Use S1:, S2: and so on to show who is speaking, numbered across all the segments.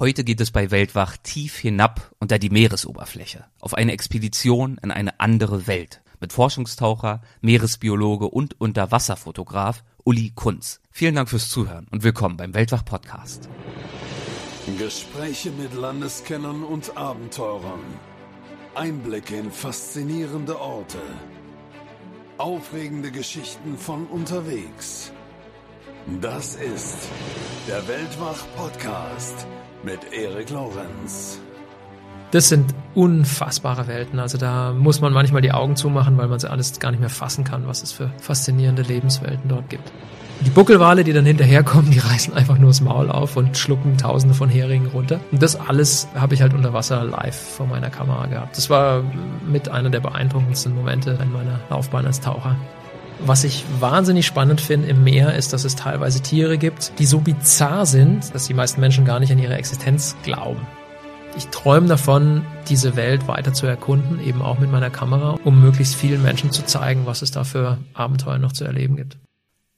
S1: Heute geht es bei Weltwach tief hinab unter die Meeresoberfläche, auf eine Expedition in eine andere Welt mit Forschungstaucher, Meeresbiologe und Unterwasserfotograf Uli Kunz. Vielen Dank fürs Zuhören und willkommen beim Weltwach Podcast.
S2: Gespräche mit Landeskennern und Abenteurern. Einblicke in faszinierende Orte. Aufregende Geschichten von unterwegs. Das ist der Weltwach-Podcast mit Erik Lorenz.
S3: Das sind unfassbare Welten. Also da muss man manchmal die Augen zumachen, weil man sie alles gar nicht mehr fassen kann, was es für faszinierende Lebenswelten dort gibt. Die Buckelwale, die dann hinterherkommen, die reißen einfach nur das Maul auf und schlucken tausende von Heringen runter. Und das alles habe ich halt unter Wasser live vor meiner Kamera gehabt. Das war mit einer der beeindruckendsten Momente in meiner Laufbahn als Taucher. Was ich wahnsinnig spannend finde im Meer, ist, dass es teilweise Tiere gibt, die so bizarr sind, dass die meisten Menschen gar nicht an ihre Existenz glauben. Ich träume davon, diese Welt weiter zu erkunden, eben auch mit meiner Kamera, um möglichst vielen Menschen zu zeigen, was es da für Abenteuer noch zu erleben gibt.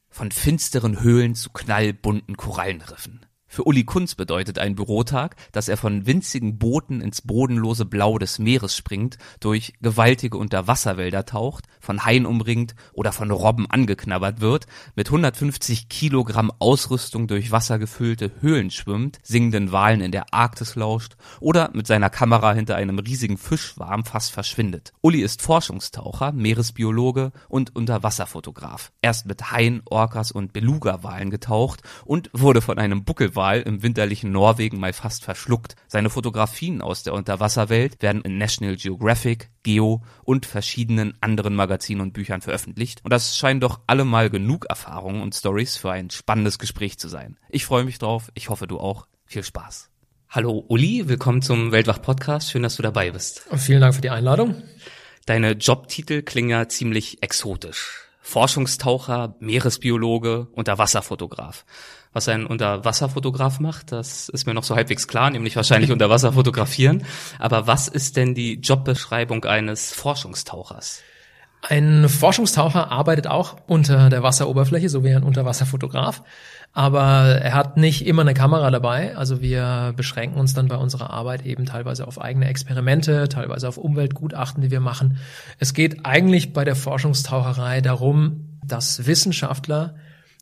S1: Von finsteren Höhlen zu knallbunten Korallenriffen. Für Uli Kunz bedeutet ein Bürotag, dass er von winzigen Booten ins bodenlose Blau des Meeres springt, durch gewaltige Unterwasserwälder taucht, von Haien umringt oder von Robben angeknabbert wird, mit 150 Kilogramm Ausrüstung durch Wasser gefüllte Höhlen schwimmt, singenden Walen in der Arktis lauscht oder mit seiner Kamera hinter einem riesigen Fischwarm fast verschwindet. Uli ist Forschungstaucher, Meeresbiologe und Unterwasserfotograf. Erst mit Haien, Orcas und Beluga-Walen getaucht und wurde von einem Buckelwal Wal im winterlichen Norwegen mal fast verschluckt. Seine Fotografien aus der Unterwasserwelt werden in National Geographic, Geo und verschiedenen anderen Magazinen und Büchern veröffentlicht. Und das scheinen doch allemal genug Erfahrungen und Stories für ein spannendes Gespräch zu sein. Ich freue mich drauf. Ich hoffe, du auch. Viel Spaß. Hallo Uli, willkommen zum Weltwach Podcast. Schön, dass du dabei bist.
S3: vielen Dank für die Einladung.
S1: Deine Jobtitel klingen ja ziemlich exotisch. Forschungstaucher, Meeresbiologe, Unterwasserfotograf. Was ein Unterwasserfotograf macht, das ist mir noch so halbwegs klar, nämlich wahrscheinlich Unterwasser fotografieren. Aber was ist denn die Jobbeschreibung eines Forschungstauchers?
S3: Ein Forschungstaucher arbeitet auch unter der Wasseroberfläche, so wie ein Unterwasserfotograf. Aber er hat nicht immer eine Kamera dabei. Also wir beschränken uns dann bei unserer Arbeit eben teilweise auf eigene Experimente, teilweise auf Umweltgutachten, die wir machen. Es geht eigentlich bei der Forschungstaucherei darum, dass Wissenschaftler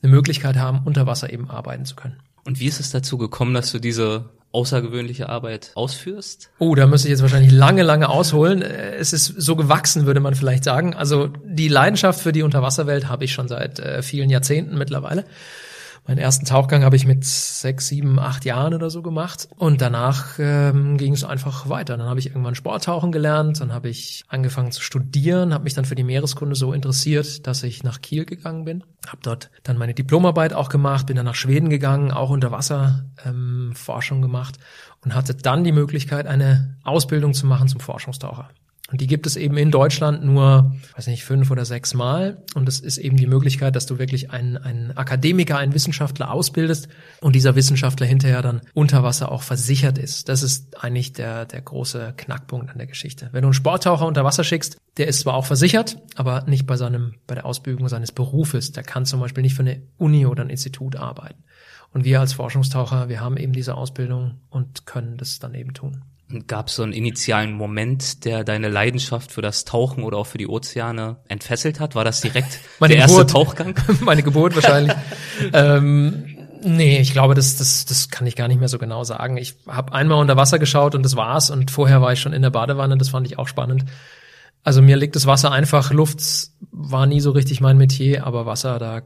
S3: eine Möglichkeit haben, unter Wasser eben arbeiten zu können.
S1: Und wie ist es dazu gekommen, dass du diese außergewöhnliche Arbeit ausführst?
S3: Oh, da müsste ich jetzt wahrscheinlich lange, lange ausholen. Es ist so gewachsen, würde man vielleicht sagen. Also die Leidenschaft für die Unterwasserwelt habe ich schon seit äh, vielen Jahrzehnten mittlerweile. Meinen ersten Tauchgang habe ich mit sechs, sieben, acht Jahren oder so gemacht. Und danach ähm, ging es einfach weiter. Dann habe ich irgendwann Sporttauchen gelernt, dann habe ich angefangen zu studieren, habe mich dann für die Meereskunde so interessiert, dass ich nach Kiel gegangen bin. Habe dort dann meine Diplomarbeit auch gemacht, bin dann nach Schweden gegangen, auch Unterwasserforschung ähm, gemacht und hatte dann die Möglichkeit, eine Ausbildung zu machen zum Forschungstaucher. Und die gibt es eben in Deutschland nur, weiß nicht, fünf oder sechs Mal. Und es ist eben die Möglichkeit, dass du wirklich einen, einen Akademiker, einen Wissenschaftler ausbildest und dieser Wissenschaftler hinterher dann unter Wasser auch versichert ist. Das ist eigentlich der, der große Knackpunkt an der Geschichte. Wenn du einen Sporttaucher unter Wasser schickst, der ist zwar auch versichert, aber nicht bei seinem, bei der Ausbildung seines Berufes. Der kann zum Beispiel nicht für eine Uni oder ein Institut arbeiten. Und wir als Forschungstaucher, wir haben eben diese Ausbildung und können das dann eben tun.
S1: Gab es so einen initialen Moment, der deine Leidenschaft für das Tauchen oder auch für die Ozeane entfesselt hat? War das direkt
S3: Meine
S1: der
S3: Geburt,
S1: erste Tauchgang?
S3: Meine Geburt wahrscheinlich. ähm, nee, ich glaube, das, das, das kann ich gar nicht mehr so genau sagen. Ich habe einmal unter Wasser geschaut und das war's. Und vorher war ich schon in der Badewanne. Das fand ich auch spannend. Also mir liegt das Wasser einfach. Luft war nie so richtig mein Metier, aber Wasser, da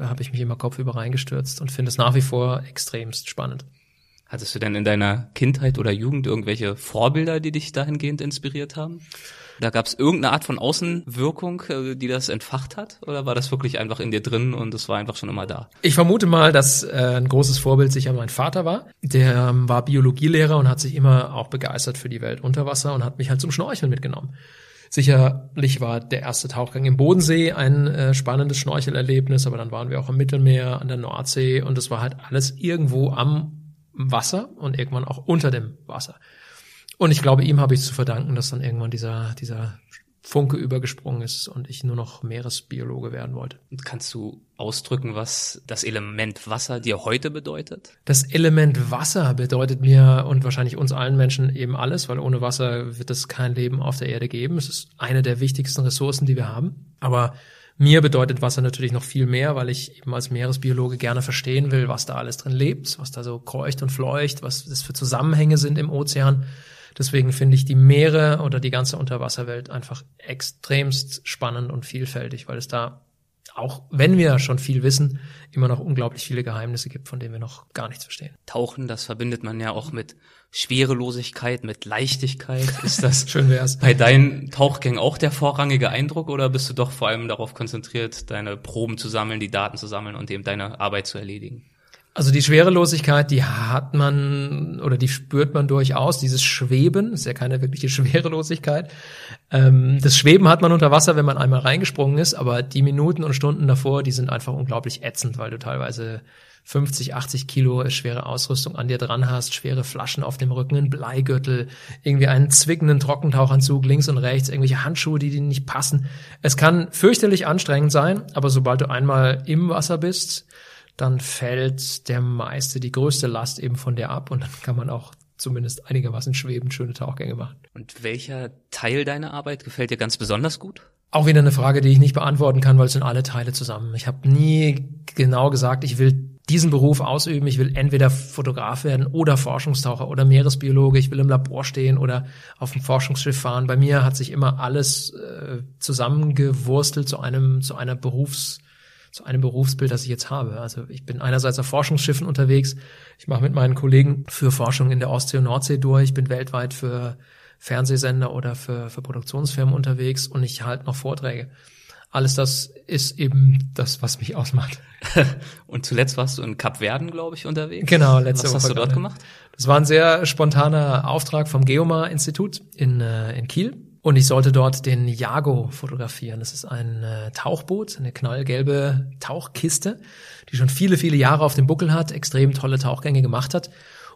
S3: habe ich mich immer kopfüber reingestürzt und finde es nach wie vor extremst spannend.
S1: Hattest du denn in deiner Kindheit oder Jugend irgendwelche Vorbilder, die dich dahingehend inspiriert haben? Da gab es irgendeine Art von Außenwirkung, äh, die das entfacht hat? Oder war das wirklich einfach in dir drin und es war einfach schon immer da?
S3: Ich vermute mal, dass äh, ein großes Vorbild sicher mein Vater war. Der ähm, war Biologielehrer und hat sich immer auch begeistert für die Welt unter Wasser und hat mich halt zum Schnorcheln mitgenommen. Sicherlich war der erste Tauchgang im Bodensee ein äh, spannendes Schnorchelerlebnis, aber dann waren wir auch im Mittelmeer, an der Nordsee und es war halt alles irgendwo am Wasser und irgendwann auch unter dem Wasser. Und ich glaube, ihm habe ich zu verdanken, dass dann irgendwann dieser, dieser Funke übergesprungen ist und ich nur noch Meeresbiologe werden wollte.
S1: Kannst du ausdrücken, was das Element Wasser dir heute bedeutet?
S3: Das Element Wasser bedeutet mir und wahrscheinlich uns allen Menschen eben alles, weil ohne Wasser wird es kein Leben auf der Erde geben. Es ist eine der wichtigsten Ressourcen, die wir haben. Aber mir bedeutet Wasser natürlich noch viel mehr, weil ich eben als Meeresbiologe gerne verstehen will, was da alles drin lebt, was da so kreucht und fleucht, was das für Zusammenhänge sind im Ozean. Deswegen finde ich die Meere oder die ganze Unterwasserwelt einfach extremst spannend und vielfältig, weil es da auch wenn wir schon viel wissen, immer noch unglaublich viele Geheimnisse gibt, von denen wir noch gar nichts verstehen.
S1: Tauchen, das verbindet man ja auch mit Schwerelosigkeit, mit Leichtigkeit. Ist das
S3: Schön wär's.
S1: bei deinen Tauchgängen auch der vorrangige Eindruck oder bist du doch vor allem darauf konzentriert, deine Proben zu sammeln, die Daten zu sammeln und eben deine Arbeit zu erledigen?
S3: Also die Schwerelosigkeit, die hat man oder die spürt man durchaus. Dieses Schweben ist ja keine wirkliche Schwerelosigkeit. Ähm, das Schweben hat man unter Wasser, wenn man einmal reingesprungen ist, aber die Minuten und Stunden davor, die sind einfach unglaublich ätzend, weil du teilweise 50, 80 Kilo schwere Ausrüstung an dir dran hast, schwere Flaschen auf dem Rücken, einen Bleigürtel, irgendwie einen zwickenden Trockentauchanzug links und rechts, irgendwelche Handschuhe, die dir nicht passen. Es kann fürchterlich anstrengend sein, aber sobald du einmal im Wasser bist, dann fällt der meiste, die größte Last eben von der ab und dann kann man auch zumindest einigermaßen schwebend schöne Tauchgänge machen.
S1: Und welcher Teil deiner Arbeit gefällt dir ganz besonders gut?
S3: Auch wieder eine Frage, die ich nicht beantworten kann, weil es sind alle Teile zusammen. Ich habe nie genau gesagt, ich will diesen Beruf ausüben. Ich will entweder Fotograf werden oder Forschungstaucher oder Meeresbiologe. Ich will im Labor stehen oder auf dem Forschungsschiff fahren. Bei mir hat sich immer alles äh, zusammengewurstelt zu einem zu einer Berufs zu einem Berufsbild, das ich jetzt habe. Also ich bin einerseits auf Forschungsschiffen unterwegs. Ich mache mit meinen Kollegen für Forschung in der Ostsee und Nordsee durch. Ich bin weltweit für Fernsehsender oder für, für Produktionsfirmen unterwegs und ich halte noch Vorträge. Alles das ist eben das, was mich ausmacht.
S1: und zuletzt warst du in Kapverden, glaube ich, unterwegs.
S3: Genau, letzte
S1: Was
S3: Woche.
S1: hast du dort gemacht?
S3: Das war ein sehr spontaner Auftrag vom Geomar-Institut in, äh, in Kiel. Und ich sollte dort den Jago fotografieren. Das ist ein äh, Tauchboot, eine knallgelbe Tauchkiste, die schon viele, viele Jahre auf dem Buckel hat, extrem tolle Tauchgänge gemacht hat.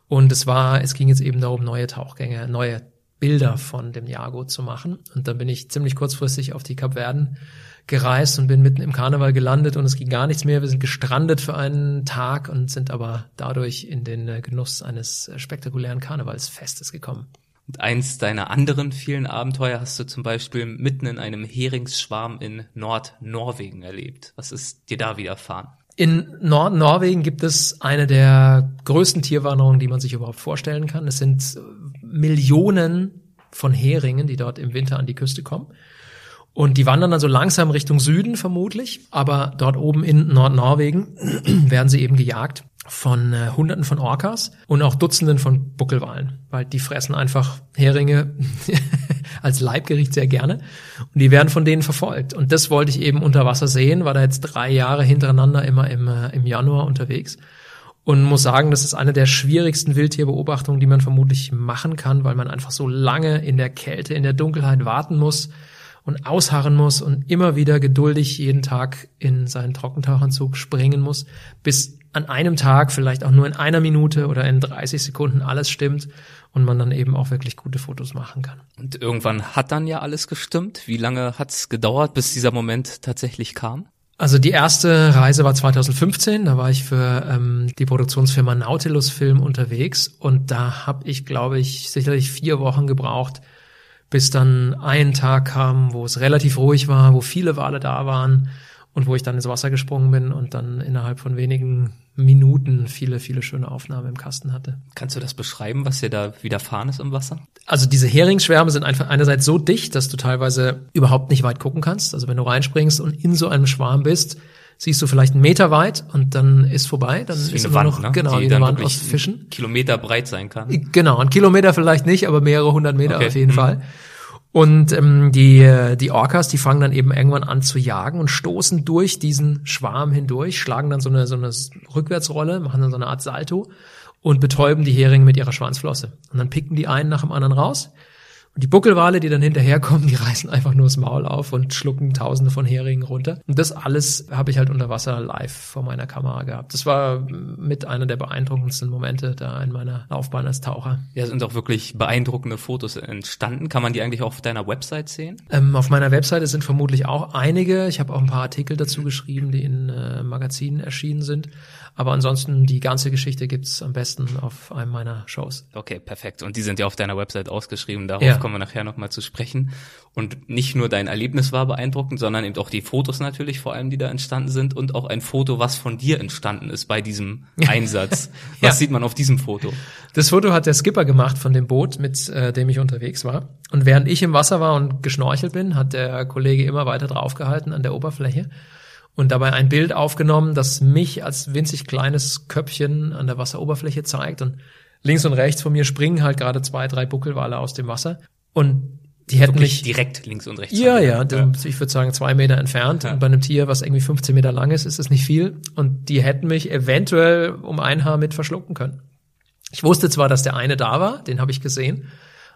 S3: Und es war, es ging jetzt eben darum, neue Tauchgänge, neue Bilder von dem Jago zu machen. Und dann bin ich ziemlich kurzfristig auf die Kapverden gereist und bin mitten im Karneval gelandet und es ging gar nichts mehr. Wir sind gestrandet für einen Tag und sind aber dadurch in den äh, Genuss eines äh, spektakulären Karnevalsfestes gekommen.
S1: Eins deiner anderen vielen Abenteuer hast du zum Beispiel mitten in einem Heringsschwarm in Nordnorwegen erlebt. Was ist dir da widerfahren?
S3: In Nordnorwegen gibt es eine der größten Tierwanderungen, die man sich überhaupt vorstellen kann. Es sind äh, Millionen von Heringen, die dort im Winter an die Küste kommen. Und die wandern dann so langsam Richtung Süden vermutlich, aber dort oben in Nordnorwegen werden sie eben gejagt von äh, Hunderten von Orcas und auch Dutzenden von Buckelwalen, weil die fressen einfach Heringe als Leibgericht sehr gerne und die werden von denen verfolgt. Und das wollte ich eben unter Wasser sehen, war da jetzt drei Jahre hintereinander immer im, äh, im Januar unterwegs und muss sagen, das ist eine der schwierigsten Wildtierbeobachtungen, die man vermutlich machen kann, weil man einfach so lange in der Kälte, in der Dunkelheit warten muss und ausharren muss und immer wieder geduldig jeden Tag in seinen Trockentauchanzug springen muss, bis an einem Tag, vielleicht auch nur in einer Minute oder in 30 Sekunden alles stimmt und man dann eben auch wirklich gute Fotos machen kann.
S1: Und irgendwann hat dann ja alles gestimmt. Wie lange hat's gedauert, bis dieser Moment tatsächlich kam?
S3: Also die erste Reise war 2015, da war ich für ähm, die Produktionsfirma Nautilus Film unterwegs und da habe ich, glaube ich, sicherlich vier Wochen gebraucht, bis dann ein Tag kam, wo es relativ ruhig war, wo viele Wale da waren und wo ich dann ins Wasser gesprungen bin und dann innerhalb von wenigen Minuten viele, viele schöne Aufnahmen im Kasten hatte.
S1: Kannst du das beschreiben, was dir da widerfahren ist im Wasser?
S3: Also diese Heringsschwärme sind einfach einerseits so dicht, dass du teilweise überhaupt nicht weit gucken kannst. Also wenn du reinspringst und in so einem Schwarm bist, siehst du vielleicht einen Meter weit und dann ist vorbei. Dann ist,
S1: eine
S3: immer
S1: Wand,
S3: noch
S1: ne?
S3: genau
S1: Die dann
S3: eine Wand aus Fischen.
S1: Kilometer breit sein kann.
S3: Genau, ein Kilometer vielleicht nicht, aber mehrere hundert Meter
S1: Okay.
S3: auf jeden
S1: Mhm.
S3: Fall. Und ähm, die, äh, die Orcas, die fangen dann eben irgendwann an zu jagen und stoßen durch diesen Schwarm hindurch, schlagen dann so eine, so eine Rückwärtsrolle, machen dann so eine Art Salto und betäuben die Heringe mit ihrer Schwanzflosse. Und dann picken die einen nach dem anderen raus Und die Buckelwale, die dann hinterherkommen, die reißen einfach nur das Maul auf und schlucken tausende von Heringen runter. Und das alles habe ich halt unter Wasser live vor meiner Kamera gehabt. Das war mit einer der beeindruckendsten Momente da in meiner Laufbahn als Taucher.
S1: Ja, sind auch wirklich beeindruckende Fotos entstanden. Kann man die eigentlich auch auf deiner Website sehen?
S3: Ähm, auf meiner Webseite sind vermutlich auch einige. Ich habe auch ein paar Artikel dazu geschrieben, die in äh, Magazinen erschienen sind. Aber ansonsten die ganze Geschichte gibt's am besten auf einem meiner Shows.
S1: Okay, perfekt. Und die sind ja auf deiner Website ausgeschrieben. Darauf ja. Kommen wir nachher nochmal zu sprechen. Und nicht nur dein Erlebnis war beeindruckend, sondern eben auch die Fotos natürlich vor allem, die da entstanden sind und auch ein Foto, was von dir entstanden ist bei diesem Einsatz. Was ja. sieht man auf diesem Foto?
S3: Das Foto hat der Skipper gemacht von dem Boot, mit äh, dem ich unterwegs war. Und während ich im Wasser war und geschnorchelt bin, hat der Kollege immer weiter draufgehalten an der Oberfläche und dabei ein Bild aufgenommen, das mich als winzig kleines Köpfchen an der Wasseroberfläche zeigt und links und rechts von mir springen halt gerade zwei, drei Buckelwale aus dem Wasser und die hätten
S1: mich direkt links und rechts.
S3: Ja, ja, ja. ich würde sagen zwei Meter entfernt. Ja. Und bei einem Tier, was irgendwie 15 Meter lang ist, ist es nicht viel. Und die hätten mich eventuell um ein Haar mit verschlucken können. Ich wusste zwar, dass der eine da war, den habe ich gesehen,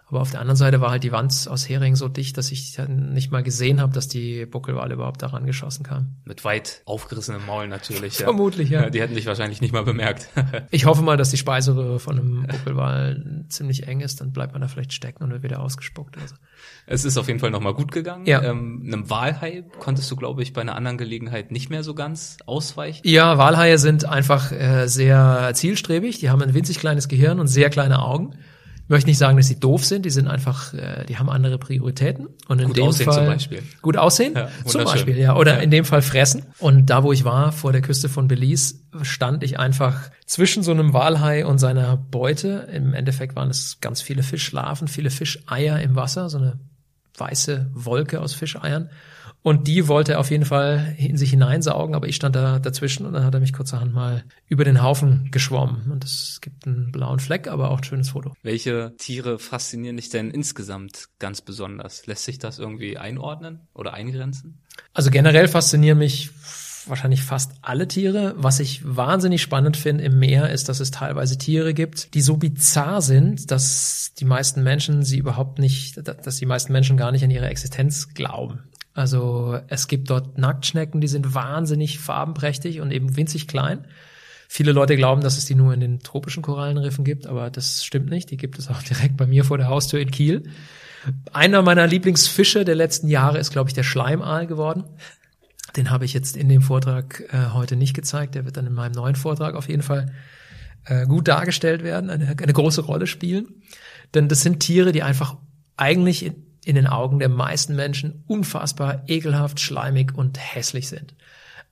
S3: aber auf der anderen Seite war halt die Wand aus Hering so dicht, dass ich nicht mal gesehen habe, dass die Buckelwale überhaupt daran geschossen kamen.
S1: Mit weit aufgerissenem Maul natürlich.
S3: Ja. Vermutlich, ja.
S1: Die hätten dich wahrscheinlich nicht mal bemerkt.
S3: ich hoffe mal, dass die Speiseröhre von einem Buckelwal ziemlich eng ist, dann bleibt man da vielleicht stecken und wird wieder ausgespuckt. Also.
S1: Es ist auf jeden Fall nochmal gut gegangen. Ja. Ähm, einem Walhai konntest du, glaube ich, bei einer anderen Gelegenheit nicht mehr so ganz ausweichen.
S3: Ja, Walhaie sind einfach äh, sehr zielstrebig. Die haben ein winzig kleines Gehirn und sehr kleine Augen. Ich möchte nicht sagen, dass sie doof sind, die sind einfach, äh, die haben andere Prioritäten. Und in
S1: gut
S3: dem
S1: aussehen
S3: Fall,
S1: zum Beispiel.
S3: Gut aussehen, ja, zum Beispiel, ja. Oder ja. in dem Fall fressen. Und da, wo ich war, vor der Küste von Belize, stand ich einfach zwischen so einem Walhai und seiner Beute. Im Endeffekt waren es ganz viele Fischlarven, viele Fischeier im Wasser, so eine weiße Wolke aus Fischeiern. Und die wollte er auf jeden Fall in sich hineinsaugen, aber ich stand da dazwischen und dann hat er mich kurzerhand mal über den Haufen geschwommen. Und es gibt einen blauen Fleck, aber auch ein schönes Foto.
S1: Welche Tiere faszinieren dich denn insgesamt ganz besonders? Lässt sich das irgendwie einordnen oder eingrenzen?
S3: Also generell faszinieren mich wahrscheinlich fast alle Tiere. Was ich wahnsinnig spannend finde im Meer ist, dass es teilweise Tiere gibt, die so bizarr sind, dass die meisten Menschen sie überhaupt nicht, dass die meisten Menschen gar nicht an ihre Existenz glauben. Also es gibt dort Nacktschnecken, die sind wahnsinnig farbenprächtig und eben winzig klein. Viele Leute glauben, dass es die nur in den tropischen Korallenriffen gibt, aber das stimmt nicht. Die gibt es auch direkt bei mir vor der Haustür in Kiel. Einer meiner Lieblingsfische der letzten Jahre ist, glaube ich, der Schleimaal geworden. Den habe ich jetzt in dem Vortrag äh, heute nicht gezeigt. Der wird dann in meinem neuen Vortrag auf jeden Fall äh, gut dargestellt werden, eine, eine große Rolle spielen. Denn das sind Tiere, die einfach eigentlich in, in den Augen der meisten Menschen unfassbar ekelhaft, schleimig und hässlich sind.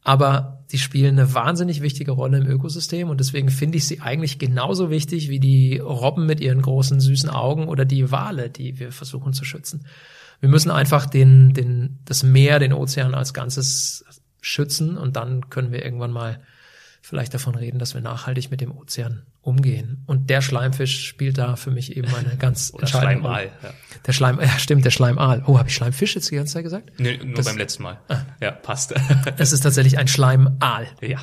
S3: Aber sie spielen eine wahnsinnig wichtige Rolle im Ökosystem und deswegen finde ich sie eigentlich genauso wichtig wie die Robben mit ihren großen süßen Augen oder die Wale, die wir versuchen zu schützen. Wir müssen einfach den, den, das Meer, den Ozean als Ganzes schützen und dann können wir irgendwann mal vielleicht davon reden, dass wir nachhaltig mit dem Ozean umgehen. Und der Schleimfisch spielt da für mich eben eine ganz
S1: Oder entscheidende Rolle. Ja.
S3: Der Schleim, ja stimmt, der Schleimaal. Oh, habe ich Schleimfisch jetzt die ganze Zeit gesagt?
S1: Nee, nur das, beim letzten Mal. Ah. Ja, passt.
S3: es ist tatsächlich ein Schleimaal.
S1: Ja.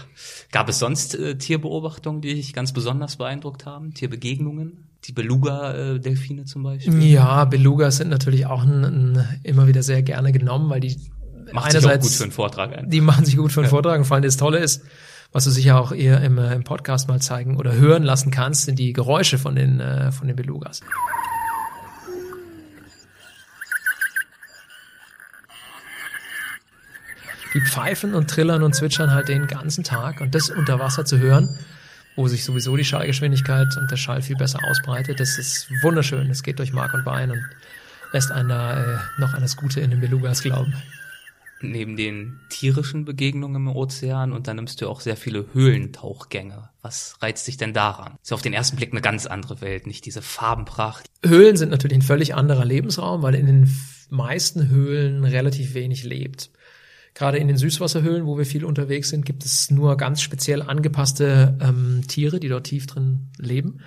S1: Gab es sonst äh, Tierbeobachtungen, die dich ganz besonders beeindruckt haben? Tierbegegnungen? Die Beluga-Delfine zum Beispiel?
S3: Ja, Belugas sind natürlich auch ein, ein, immer wieder sehr gerne genommen, weil die
S1: Macht einerseits, sich auch gut für einen Vortrag
S3: ein. Die machen sich gut für einen ja. Vortrag und vor allem das Tolle ist, was du sicher auch eher im, äh, im Podcast mal zeigen oder hören lassen kannst, sind die Geräusche von den, äh, von den Belugas. Die pfeifen und trillern und zwitschern halt den ganzen Tag und das unter Wasser zu hören, wo sich sowieso die Schallgeschwindigkeit und der Schall viel besser ausbreitet, das ist wunderschön. Das geht durch Mark und Bein und lässt einen da äh, noch an das Gute in den Belugas glauben
S1: neben den tierischen Begegnungen im Ozean unternimmst du auch sehr viele Höhlentauchgänge. Was reizt dich denn daran? Ist ja auf den ersten Blick eine ganz andere Welt, nicht diese Farbenpracht.
S3: Höhlen sind natürlich ein völlig anderer Lebensraum, weil in den meisten Höhlen relativ wenig lebt. Gerade in den Süßwasserhöhlen, wo wir viel unterwegs sind, gibt es nur ganz speziell angepasste ähm, Tiere, die dort tief drin leben.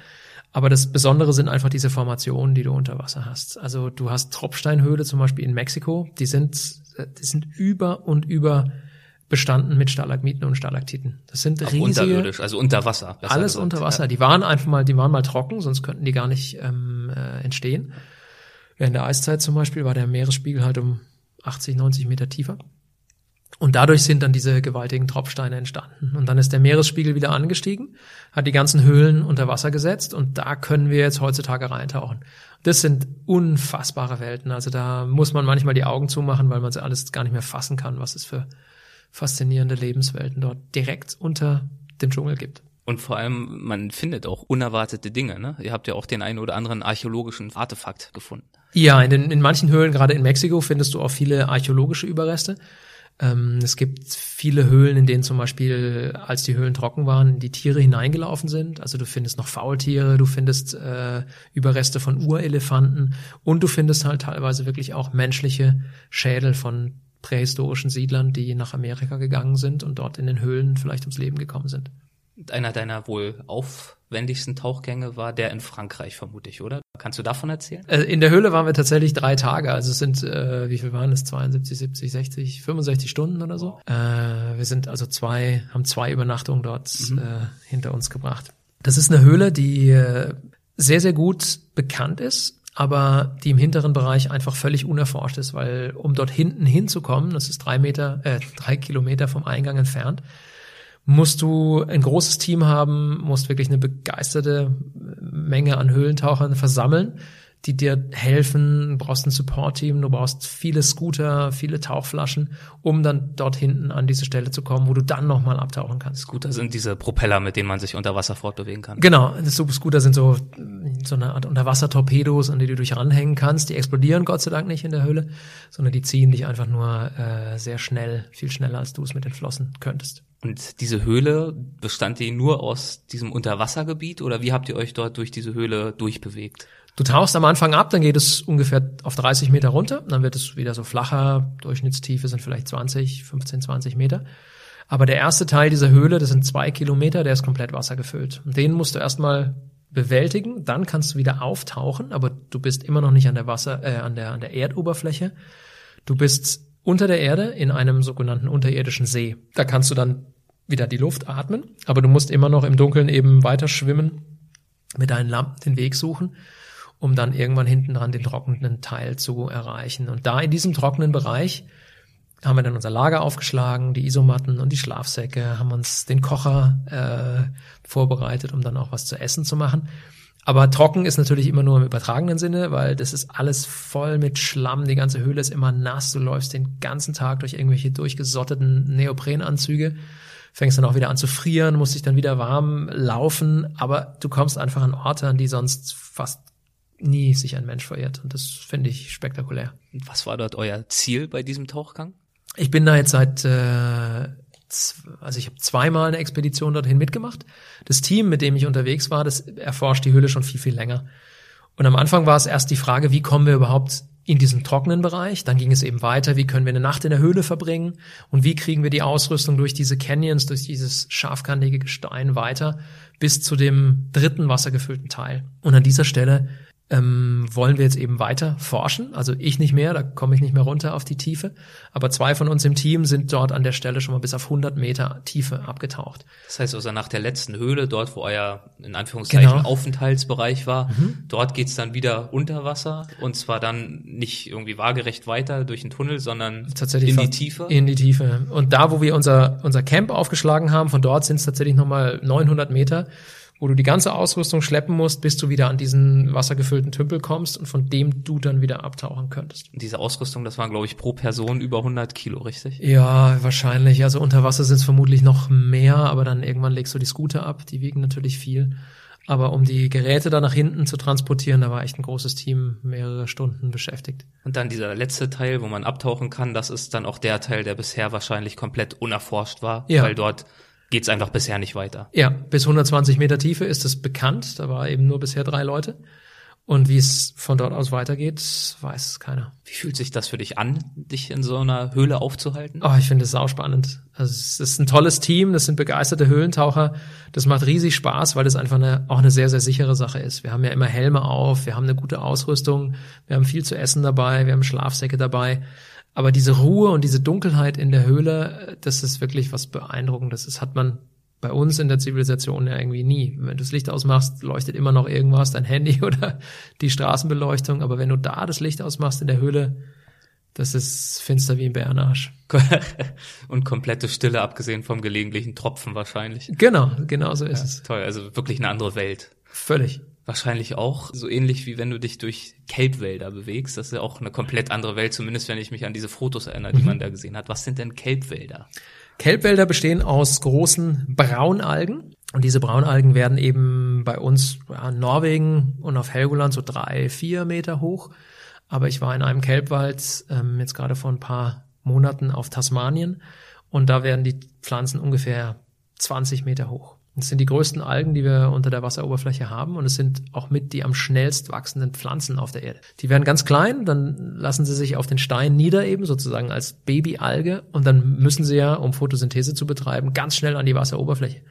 S3: Aber das Besondere sind einfach diese Formationen, die du unter Wasser hast. Also du hast Tropfsteinhöhle zum Beispiel in Mexiko, die sind die sind über und über bestanden mit Stalagmiten und Stalaktiten. Das sind
S1: Auch riesige, unterirdisch, also unter Wasser.
S3: Alles gesagt. unter Wasser. Ja. Die waren einfach mal, die waren mal trocken, sonst könnten die gar nicht ähm, äh, entstehen. Während der Eiszeit zum Beispiel war der Meeresspiegel halt um 80, 90 Meter tiefer. Und dadurch sind dann diese gewaltigen Tropfsteine entstanden. Und dann ist der Meeresspiegel wieder angestiegen, hat die ganzen Höhlen unter Wasser gesetzt und da können wir jetzt heutzutage reintauchen. Das sind unfassbare Welten. Also da muss man manchmal die Augen zumachen, weil man es alles gar nicht mehr fassen kann, was es für faszinierende Lebenswelten dort direkt unter dem Dschungel gibt.
S1: Und vor allem, man findet auch unerwartete Dinge. Ne? Ihr habt ja auch den einen oder anderen archäologischen Artefakt gefunden.
S3: Ja, in, den, in manchen Höhlen, gerade in Mexiko, findest du auch viele archäologische Überreste. Ähm, es gibt viele Höhlen, in denen zum Beispiel, als die Höhlen trocken waren, die Tiere hineingelaufen sind. Also du findest noch Faultiere, du findest äh, Überreste von Urelefanten und du findest halt teilweise wirklich auch menschliche Schädel von prähistorischen Siedlern, die nach Amerika gegangen sind und dort in den Höhlen vielleicht ums Leben gekommen sind.
S1: Einer deiner wohl aufwendigsten Tauchgänge war der in Frankreich, vermute ich, oder? Kannst du davon erzählen?
S3: Äh, in der Höhle waren wir tatsächlich drei Tage. Also es sind, äh, wie viel waren es? 72, 70, 60, 65 Stunden oder so. Äh, wir sind also zwei, haben zwei Übernachtungen dort mhm. äh, hinter uns gebracht. Das ist eine Höhle, die äh, sehr, sehr gut bekannt ist aber die im hinteren Bereich einfach völlig unerforscht ist, weil um dort hinten hinzukommen, das ist drei Meter, äh, drei Kilometer vom Eingang entfernt, musst du ein großes Team haben, musst wirklich eine begeisterte Menge an Höhlentauchern versammeln, die dir helfen. Du brauchst ein Support-Team, du brauchst viele Scooter, viele Tauchflaschen, um dann dort hinten an diese Stelle zu kommen, wo du dann nochmal abtauchen kannst.
S1: Scooter sind diese Propeller, mit denen man sich unter Wasser fortbewegen kann.
S3: Genau, Scooter sind so, so eine Art Unterwassertorpedos, an die du dich ranhängen kannst. Die explodieren Gott sei Dank nicht in der Höhle, sondern die ziehen dich einfach nur äh, sehr schnell, viel schneller, als du es mit den Flossen könntest.
S1: Und diese Höhle, bestand die nur aus diesem Unterwassergebiet oder wie habt ihr euch dort durch diese Höhle durchbewegt?
S3: Du tauchst am Anfang ab, dann geht es ungefähr auf 30 Meter runter, dann wird es wieder so flacher, Durchschnittstiefe sind vielleicht 20, 15, 20 Meter. Aber der erste Teil dieser Höhle, das sind zwei Kilometer, der ist komplett wassergefüllt. Und den musst du erstmal bewältigen, dann kannst du wieder auftauchen, aber du bist immer noch nicht an der Wasser, äh, an der, an der Erdoberfläche. Du bist unter der Erde in einem sogenannten unterirdischen See. Da kannst du dann wieder die Luft atmen, aber du musst immer noch im Dunkeln eben weiter schwimmen, mit deinen Lampen den Weg suchen, um dann irgendwann hinten dran den trockenen Teil zu erreichen. Und da in diesem trockenen Bereich haben wir dann unser Lager aufgeschlagen, die Isomatten und die Schlafsäcke, haben uns den Kocher äh, vorbereitet, um dann auch was zu essen zu machen. Aber trocken ist natürlich immer nur im übertragenen Sinne, weil das ist alles voll mit Schlamm, die ganze Höhle ist immer nass, du läufst den ganzen Tag durch irgendwelche durchgesotteten Neoprenanzüge fängst dann auch wieder an zu frieren, musst dich dann wieder warm laufen, aber du kommst einfach an Orte, an die sonst fast nie sich ein Mensch verirrt. Und das finde ich spektakulär.
S1: Was war dort euer Ziel bei diesem Tauchgang?
S3: Ich bin da jetzt seit, äh, also ich habe zweimal eine Expedition dorthin mitgemacht. Das Team, mit dem ich unterwegs war, das erforscht die Höhle schon viel, viel länger. Und am Anfang war es erst die Frage, wie kommen wir überhaupt in diesem trockenen Bereich. Dann ging es eben weiter, wie können wir eine Nacht in der Höhle verbringen und wie kriegen wir die Ausrüstung durch diese Canyons, durch dieses scharfkantige Gestein weiter bis zu dem dritten wassergefüllten Teil. Und an dieser Stelle ähm, wollen wir jetzt eben weiter forschen. Also ich nicht mehr, da komme ich nicht mehr runter auf die Tiefe. Aber zwei von uns im Team sind dort an der Stelle schon mal bis auf 100 Meter Tiefe abgetaucht.
S1: Das heißt also nach der letzten Höhle, dort wo euer in Anführungszeichen genau. Aufenthaltsbereich war, mhm. dort geht's dann wieder unter Wasser und zwar dann nicht irgendwie waagerecht weiter durch den Tunnel, sondern
S3: tatsächlich in die Tiefe. In die Tiefe. Und da, wo wir unser, unser Camp aufgeschlagen haben, von dort sind es tatsächlich nochmal 900 Meter wo du die ganze Ausrüstung schleppen musst, bis du wieder an diesen wassergefüllten Tümpel kommst und von dem du dann wieder abtauchen könntest.
S1: Und diese Ausrüstung, das waren, glaube ich, pro Person über 100 Kilo, richtig?
S3: Ja, wahrscheinlich. Also unter Wasser sind es vermutlich noch mehr, aber dann irgendwann legst du die Scooter ab, die wiegen natürlich viel. Aber um die Geräte da nach hinten zu transportieren, da war echt ein großes Team mehrere Stunden beschäftigt.
S1: Und dann dieser letzte Teil, wo man abtauchen kann, das ist dann auch der Teil, der bisher wahrscheinlich komplett unerforscht war, ja. weil dort geht's einfach bisher nicht weiter.
S3: Ja, bis 120 Meter Tiefe ist es bekannt. Da war eben nur bisher drei Leute. Und wie es von dort aus weitergeht, weiß keiner.
S1: Wie fühlt sich das für dich an, dich in so einer Höhle aufzuhalten?
S3: Oh, ich finde es sauspannend. Also es ist ein tolles Team, das sind begeisterte Höhlentaucher. Das macht riesig Spaß, weil das einfach eine, auch eine sehr, sehr sichere Sache ist. Wir haben ja immer Helme auf, wir haben eine gute Ausrüstung, wir haben viel zu essen dabei, wir haben Schlafsäcke dabei. Aber diese Ruhe und diese Dunkelheit in der Höhle, das ist wirklich was Beeindruckendes. Das hat man bei uns in der Zivilisation ja irgendwie nie. Wenn du das Licht ausmachst, leuchtet immer noch irgendwas, dein Handy oder die Straßenbeleuchtung. Aber wenn du da das Licht ausmachst in der Höhle, das ist finster wie ein Bärenarsch.
S1: Und komplette Stille, abgesehen vom gelegentlichen Tropfen wahrscheinlich.
S3: Genau, genau so ist ja, es.
S1: Toll, also wirklich eine andere Welt.
S3: Völlig.
S1: Wahrscheinlich auch so ähnlich wie wenn du dich durch Kelbwälder bewegst. Das ist ja auch eine komplett andere Welt, zumindest wenn ich mich an diese Fotos erinnere, die mhm. man da gesehen hat. Was sind denn Kelbwälder?
S3: Kelbwälder bestehen aus großen Braunalgen. Und diese Braunalgen werden eben bei uns ja, in Norwegen und auf Helgoland so drei, vier Meter hoch. Aber ich war in einem Kelbwald ähm, jetzt gerade vor ein paar Monaten auf Tasmanien und da werden die Pflanzen ungefähr 20 Meter hoch. Das sind die größten Algen, die wir unter der Wasseroberfläche haben und es sind auch mit die am schnellst wachsenden Pflanzen auf der Erde. Die werden ganz klein, dann lassen sie sich auf den Stein nieder eben sozusagen als Babyalge und dann müssen sie ja, um Photosynthese zu betreiben, ganz schnell an die Wasseroberfläche.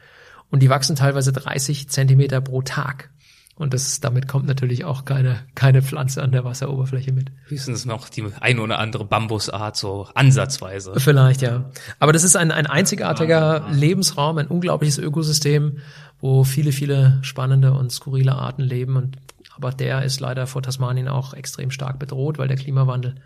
S3: Und die wachsen teilweise 30 Zentimeter pro Tag. Und das, damit kommt natürlich auch keine, keine Pflanze an der Wasseroberfläche mit.
S1: Höchstens noch die ein oder andere Bambusart, so ansatzweise.
S3: Vielleicht, ja. Aber das ist ein, ein einzigartiger Lebensraum, ein unglaubliches Ökosystem, wo viele, viele spannende und skurrile Arten leben. Und, aber der ist leider vor Tasmanien auch extrem stark bedroht, weil der Klimawandel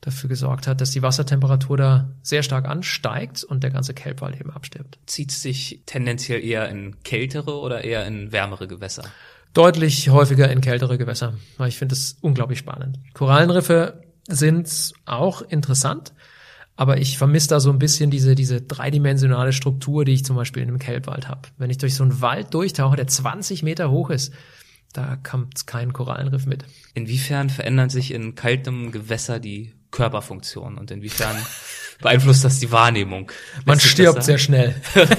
S3: dafür gesorgt hat, dass die Wassertemperatur da sehr stark ansteigt und der ganze Kelbwald eben abstirbt.
S1: Zieht sich tendenziell eher in kältere oder eher in wärmere Gewässer?
S3: Deutlich häufiger in kältere Gewässer, weil ich finde es unglaublich spannend. Korallenriffe sind auch interessant, aber ich vermisse da so ein bisschen diese, diese dreidimensionale Struktur, die ich zum Beispiel in einem Kelbwald habe. Wenn ich durch so einen Wald durchtauche, der 20 Meter hoch ist, da kommt kein Korallenriff mit.
S1: Inwiefern verändern sich in kaltem Gewässer die Körperfunktion und inwiefern beeinflusst das die Wahrnehmung?
S3: Man stirbt sehr schnell.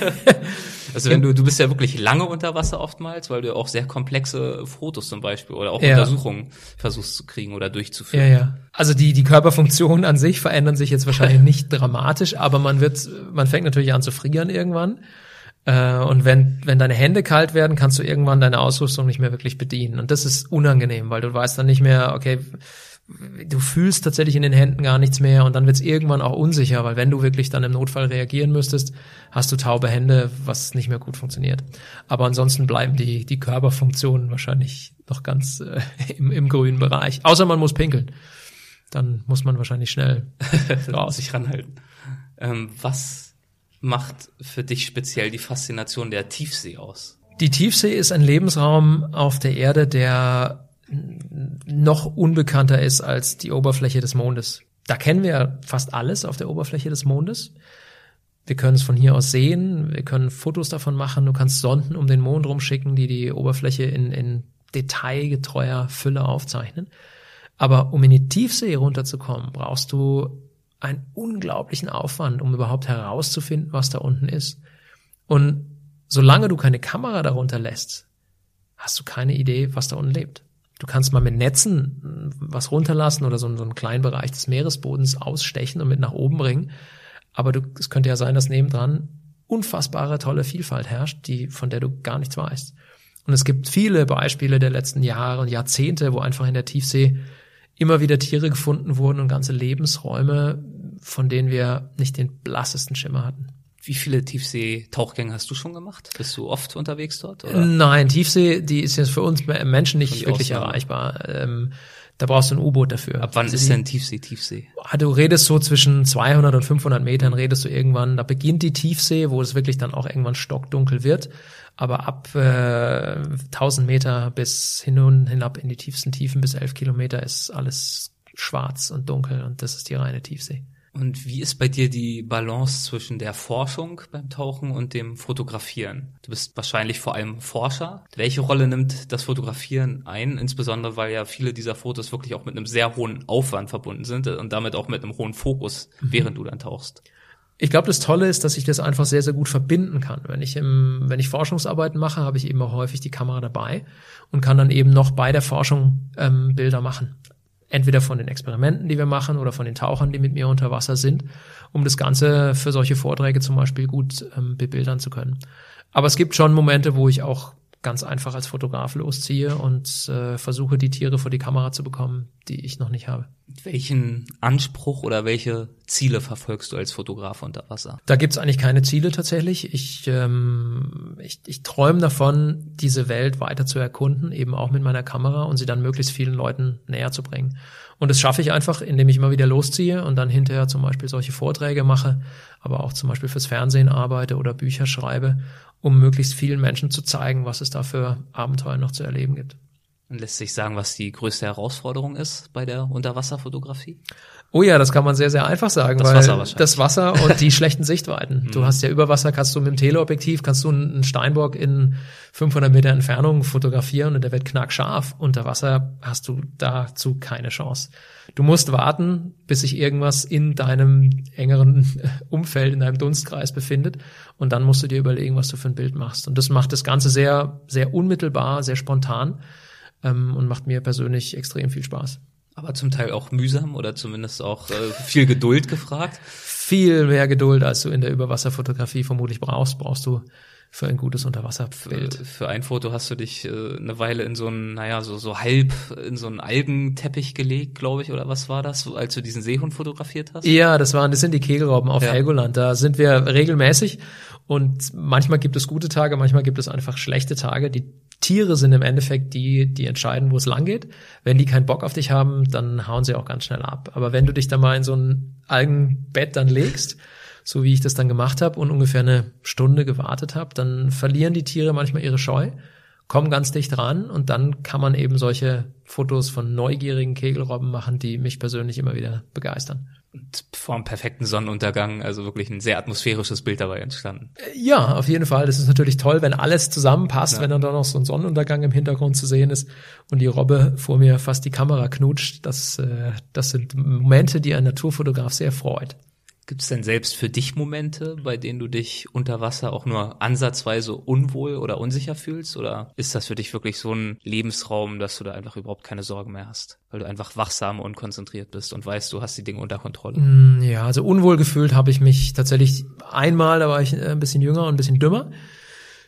S1: Also wenn du, du bist ja wirklich lange unter Wasser oftmals, weil du auch sehr komplexe Fotos zum Beispiel oder auch ja. Untersuchungen versuchst zu kriegen oder durchzuführen.
S3: Ja, ja. Also die, die Körperfunktionen an sich verändern sich jetzt wahrscheinlich nicht dramatisch, aber man wird, man fängt natürlich an zu frieren irgendwann. Äh, und wenn, wenn deine Hände kalt werden, kannst du irgendwann deine Ausrüstung nicht mehr wirklich bedienen. Und das ist unangenehm, weil du weißt dann nicht mehr, okay, du fühlst tatsächlich in den Händen gar nichts mehr und dann wird es irgendwann auch unsicher, weil wenn du wirklich dann im Notfall reagieren müsstest, hast du taube Hände, was nicht mehr gut funktioniert. Aber ansonsten bleiben die, die Körperfunktionen wahrscheinlich noch ganz äh, im, im grünen Bereich. Außer man muss pinkeln. Dann muss man wahrscheinlich schnell
S1: raus sich ranhalten. Ähm, was macht für dich speziell die Faszination der Tiefsee aus?
S3: Die Tiefsee ist ein Lebensraum auf der Erde, der noch unbekannter ist als die Oberfläche des Mondes. Da kennen wir fast alles auf der Oberfläche des Mondes. Wir können es von hier aus sehen, wir können Fotos davon machen, du kannst Sonden um den Mond rumschicken, die die Oberfläche in, in detailgetreuer Fülle aufzeichnen. Aber um in die Tiefsee runterzukommen, brauchst du einen unglaublichen Aufwand, um überhaupt herauszufinden, was da unten ist. Und solange du keine Kamera darunter lässt, hast du keine Idee, was da unten lebt. Du kannst mal mit Netzen äh, was runterlassen oder so, so einen kleinen Bereich des Meeresbodens ausstechen und mit nach oben bringen. Aber du, es könnte ja sein, dass nebendran unfassbare tolle Vielfalt herrscht, die, von der du gar nichts weißt. Und es gibt viele Beispiele der letzten Jahre und Jahrzehnte, wo einfach in der Tiefsee immer wieder Tiere gefunden wurden und ganze Lebensräume, von denen wir nicht den blassesten Schimmer hatten.
S1: Wie viele Tiefseetauchgänge hast du schon gemacht? Bist du oft unterwegs dort? Oder?
S3: Nein, Tiefsee, die ist jetzt für uns Menschen nicht wirklich Ausnahme. erreichbar. Ähm, da brauchst du ein U-Boot dafür.
S1: Ab wann also ist denn Tiefsee Tiefsee?
S3: Ah, du redest so zwischen 200 und 500 Metern, redest du irgendwann. Da beginnt die Tiefsee, wo es wirklich dann auch irgendwann stockdunkel wird. Aber ab äh, 1000 Meter bis hin und hinab in die tiefsten Tiefen bis 11 Kilometer ist alles schwarz und dunkel und das ist die reine Tiefsee.
S1: Und wie ist bei dir die Balance zwischen der Forschung beim Tauchen und dem Fotografieren? Du bist wahrscheinlich vor allem Forscher. Welche Rolle nimmt das Fotografieren ein? Insbesondere, weil ja viele dieser Fotos wirklich auch mit einem sehr hohen Aufwand verbunden sind und damit auch mit einem hohen Fokus, mhm. während du dann tauchst.
S3: Ich glaube, das Tolle ist, dass ich das einfach sehr, sehr gut verbinden kann. Wenn ich im, wenn ich Forschungsarbeiten mache, habe ich eben auch häufig die Kamera dabei und kann dann eben noch bei der Forschung ähm, Bilder machen entweder von den Experimenten, die wir machen, oder von den Tauchern, die mit mir unter Wasser sind, um das Ganze für solche Vorträge zum Beispiel gut ähm, bebildern zu können. Aber es gibt schon Momente, wo ich auch ganz einfach als Fotograf losziehe und äh, versuche, die Tiere vor die Kamera zu bekommen, die ich noch nicht habe.
S1: Welchen Anspruch oder welche Ziele verfolgst du als Fotograf unter Wasser?
S3: Da gibt's eigentlich keine Ziele tatsächlich. Ich, ähm, ich, ich träume davon, diese Welt weiter zu erkunden, eben auch mit meiner Kamera und sie dann möglichst vielen Leuten näher zu bringen. Und das schaffe ich einfach, indem ich immer wieder losziehe und dann hinterher zum Beispiel solche Vorträge mache, aber auch zum Beispiel fürs Fernsehen arbeite oder Bücher schreibe, um möglichst vielen Menschen zu zeigen, was es da für Abenteuer noch zu erleben gibt.
S1: Und lässt sich sagen, was die größte Herausforderung ist bei der Unterwasserfotografie?
S3: Oh ja, das kann man sehr, sehr einfach sagen,
S1: Das
S3: weil
S1: Wasser wahrscheinlich.
S3: das Wasser und die schlechten Sichtweiten. Du hast ja über Wasser, kannst du mit dem Teleobjektiv, kannst du einen Steinbock in 500 Meter Entfernung fotografieren und der wird knackscharf. Unter Wasser hast du dazu keine Chance. Du musst warten, bis sich irgendwas in deinem engeren Umfeld, in deinem Dunstkreis befindet. Und dann musst du dir überlegen, was du für ein Bild machst. Und das macht das Ganze sehr, sehr unmittelbar, sehr spontan ähm, und macht mir persönlich extrem viel Spaß.
S1: Aber zum Teil auch mühsam oder zumindest auch äh, viel Geduld gefragt.
S3: Viel mehr Geduld, als du in der Überwasserfotografie vermutlich brauchst, brauchst du für ein gutes Unterwasserbild.
S1: Für, für ein Foto hast du dich äh, eine Weile in so einen, naja, so, so halb in so einen Algenteppich gelegt, glaube ich, oder was war das, als du diesen Seehund fotografiert hast?
S3: Ja, das waren, das sind die Kegelrauben auf
S1: Ja.
S3: Helgoland. Da sind wir regelmäßig und manchmal gibt es gute Tage, manchmal gibt es einfach schlechte Tage. Die Tiere sind im Endeffekt die, die entscheiden, wo es lang geht. Wenn die keinen Bock auf dich haben, dann hauen sie auch ganz schnell ab. Aber wenn du dich da mal in so ein Algenbett dann legst, so wie ich das dann gemacht habe und ungefähr eine Stunde gewartet habe, dann verlieren die Tiere manchmal ihre Scheu, kommen ganz dicht ran und dann kann man eben solche Fotos von neugierigen Kegelrobben machen, die mich persönlich immer wieder begeistern.
S1: Und vor einem perfekten Sonnenuntergang, also wirklich ein sehr atmosphärisches Bild dabei entstanden.
S3: Ja, auf jeden Fall. Das ist natürlich toll, wenn alles zusammenpasst, wenn dann da noch so ein Sonnenuntergang im Hintergrund zu sehen ist und die Robbe vor mir fast die Kamera knutscht. Das, äh, das sind Momente, die ein Naturfotograf sehr freut.
S1: Gibt es denn selbst für dich Momente, bei denen du dich unter Wasser auch nur ansatzweise unwohl oder unsicher fühlst? Oder ist das für dich wirklich so ein Lebensraum, dass du da einfach überhaupt keine Sorgen mehr hast? Weil du einfach wachsam und konzentriert bist und weißt, du hast die Dinge unter Kontrolle.
S3: Mm, Ja, also unwohl gefühlt habe ich mich tatsächlich einmal, da war ich äh, ein bisschen jünger und ein bisschen dümmer.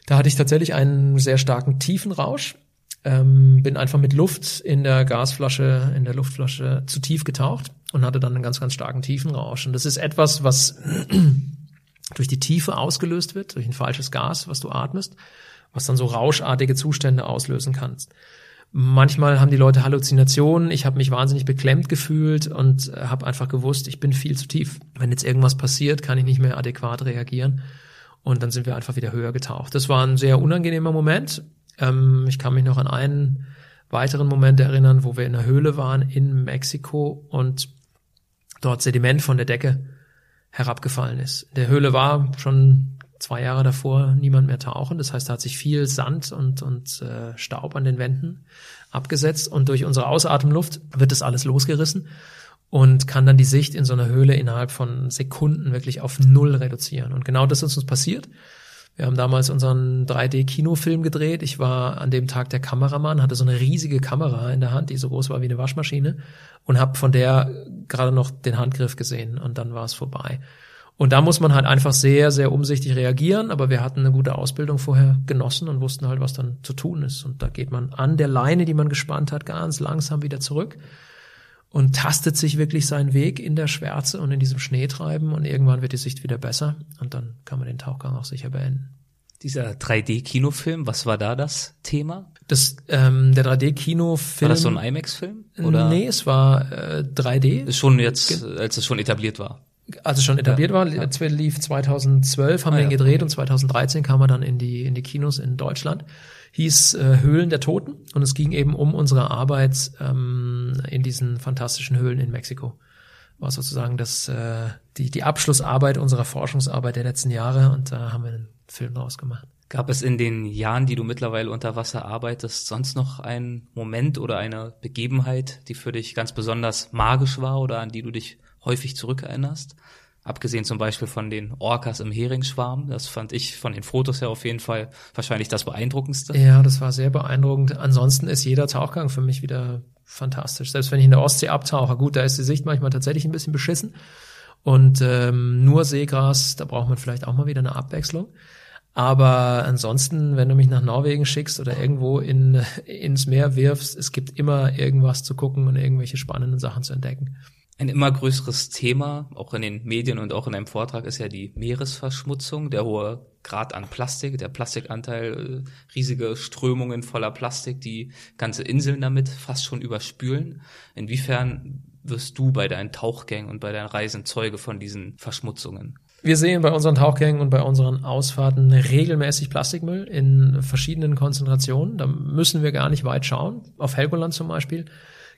S3: Da hatte ich tatsächlich einen sehr starken Tiefenrausch. Ähm, bin einfach mit Luft in der Gasflasche, in der Luftflasche zu tief getaucht und hatte dann einen ganz, ganz starken Tiefenrausch. Und das ist etwas, was durch die Tiefe ausgelöst wird, durch ein falsches Gas, was du atmest, was dann so rauschartige Zustände auslösen kannst. Manchmal haben die Leute Halluzinationen. Ich habe mich wahnsinnig beklemmt gefühlt und habe einfach gewusst, ich bin viel zu tief. Wenn jetzt irgendwas passiert, kann ich nicht mehr adäquat reagieren. Und dann sind wir einfach wieder höher getaucht. Das war ein sehr unangenehmer Moment. Ähm, ich kann mich noch an einen weiteren Moment erinnern, wo wir in einer Höhle waren in Mexiko und dort Sediment von der Decke herabgefallen ist. In der Höhle war schon zwei Jahre davor niemand mehr tauchen. Das heißt, da hat sich viel Sand und, und äh, Staub an den Wänden abgesetzt und durch unsere Ausatemluft wird das alles losgerissen und kann dann die Sicht in so einer Höhle innerhalb von Sekunden wirklich auf Null reduzieren. Und genau das ist uns passiert. Wir haben damals unseren 3D-Kinofilm gedreht. Ich war an dem Tag der Kameramann, hatte so eine riesige Kamera in der Hand, die so groß war wie eine Waschmaschine und habe von der gerade noch den Handgriff gesehen und dann war es vorbei. Und da muss man halt einfach sehr, sehr umsichtig reagieren, aber wir hatten eine gute Ausbildung vorher genossen und wussten halt, was dann zu tun ist. Und da geht man an der Leine, die man gespannt hat, ganz langsam wieder zurück und tastet sich wirklich seinen Weg in der Schwärze und in diesem Schneetreiben und irgendwann wird die Sicht wieder besser und dann kann man den Tauchgang auch sicher beenden.
S1: Dieser 3D-Kinofilm, was war da das Thema?
S3: Das, ähm, der 3D-Kinofilm.
S1: War das so ein IMAX-Film? Oder
S3: Nee, es war äh, 3D.
S1: ist schon jetzt, als es schon etabliert war?
S3: als es schon etabliert war, es lief 2012, haben
S1: Ah,
S3: wir ihn
S1: ja.
S3: gedreht und 2013 kam er dann in die, in die Kinos in Deutschland. Hieß äh, Höhlen der Toten und es ging eben um unsere Arbeit ähm, in diesen fantastischen Höhlen in Mexiko. War sozusagen das, äh, die, die Abschlussarbeit unserer Forschungsarbeit der letzten Jahre und da haben wir einen Film draus gemacht.
S1: Gab es in den Jahren, die du mittlerweile unter Wasser arbeitest, sonst noch einen Moment oder eine Begebenheit, die für dich ganz besonders magisch war oder an die du dich häufig zurückerinnerst? Abgesehen zum Beispiel von den Orcas im Heringsschwarm. Das fand ich von den Fotos her auf jeden Fall wahrscheinlich das beeindruckendste.
S3: Ja, das war sehr beeindruckend. Ansonsten ist jeder Tauchgang für mich wieder fantastisch. Selbst wenn ich in der Ostsee abtauche, gut, da ist die Sicht manchmal tatsächlich ein bisschen beschissen. Und ähm, nur Seegras, da braucht man vielleicht auch mal wieder eine Abwechslung. Aber ansonsten, wenn du mich nach Norwegen schickst oder irgendwo in, ins Meer wirfst, es gibt immer irgendwas zu gucken und irgendwelche spannenden Sachen zu entdecken.
S1: Ein immer größeres Thema, auch in den Medien und auch in einem Vortrag, ist ja die Meeresverschmutzung, der hohe Grad an Plastik, der Plastikanteil, äh, riesige Strömungen voller Plastik, die ganze Inseln damit fast schon überspülen. Inwiefern wirst du bei deinen Tauchgängen und bei deinen Reisen Zeuge von diesen Verschmutzungen?
S3: Wir sehen bei unseren Tauchgängen und bei unseren Ausfahrten regelmäßig Plastikmüll in verschiedenen Konzentrationen. Da müssen wir gar nicht weit schauen. Auf Helgoland zum Beispiel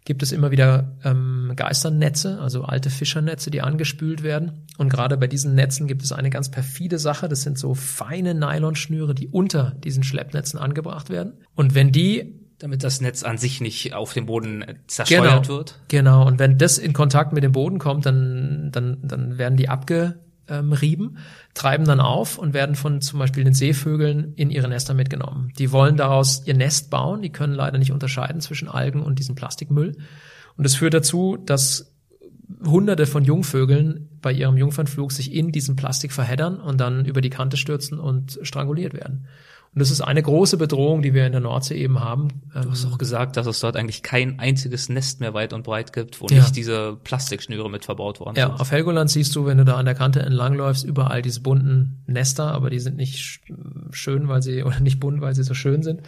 S3: gibt es immer wieder ähm, Geisternetze, also alte Fischernetze, die angespült werden. Und gerade bei diesen Netzen gibt es eine ganz perfide Sache. Das sind so feine Nylonschnüre, die unter diesen Schleppnetzen angebracht werden. Und wenn die
S1: damit das Netz an sich nicht auf dem Boden zerstört
S3: genau,
S1: wird.
S3: Genau. Und wenn das in Kontakt mit dem Boden kommt, dann, dann, dann werden die abge, ähm, Rieben, treiben dann auf und werden von zum Beispiel den Seevögeln in ihre Nester mitgenommen. Die wollen daraus ihr Nest bauen, die können leider nicht unterscheiden zwischen Algen und diesem Plastikmüll. Und das führt dazu, dass Hunderte von Jungvögeln bei ihrem Jungfernflug sich in diesem Plastik verheddern und dann über die Kante stürzen und stranguliert werden. Und das ist eine große Bedrohung, die wir in der Nordsee eben haben.
S1: Du hast auch gesagt, dass es dort eigentlich kein einziges Nest mehr weit und breit gibt, wo ja. nicht diese Plastikschnüre mit verbaut worden
S3: ja,
S1: sind.
S3: Ja, auf Helgoland siehst du, wenn du da an der Kante entlangläufst, überall diese bunten Nester, aber die sind nicht schön, weil sie, oder nicht bunt, weil sie so schön sind,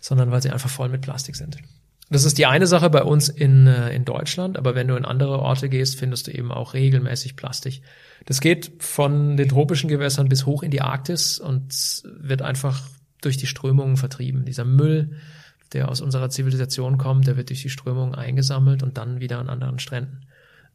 S3: sondern weil sie einfach voll mit Plastik sind. Das ist die eine Sache bei uns in, äh, in Deutschland, aber wenn du in andere Orte gehst, findest du eben auch regelmäßig Plastik. Das geht von den tropischen Gewässern bis hoch in die Arktis und wird einfach durch die Strömungen vertrieben. Dieser Müll, der aus unserer Zivilisation kommt, der wird durch die Strömungen eingesammelt und dann wieder an anderen Stränden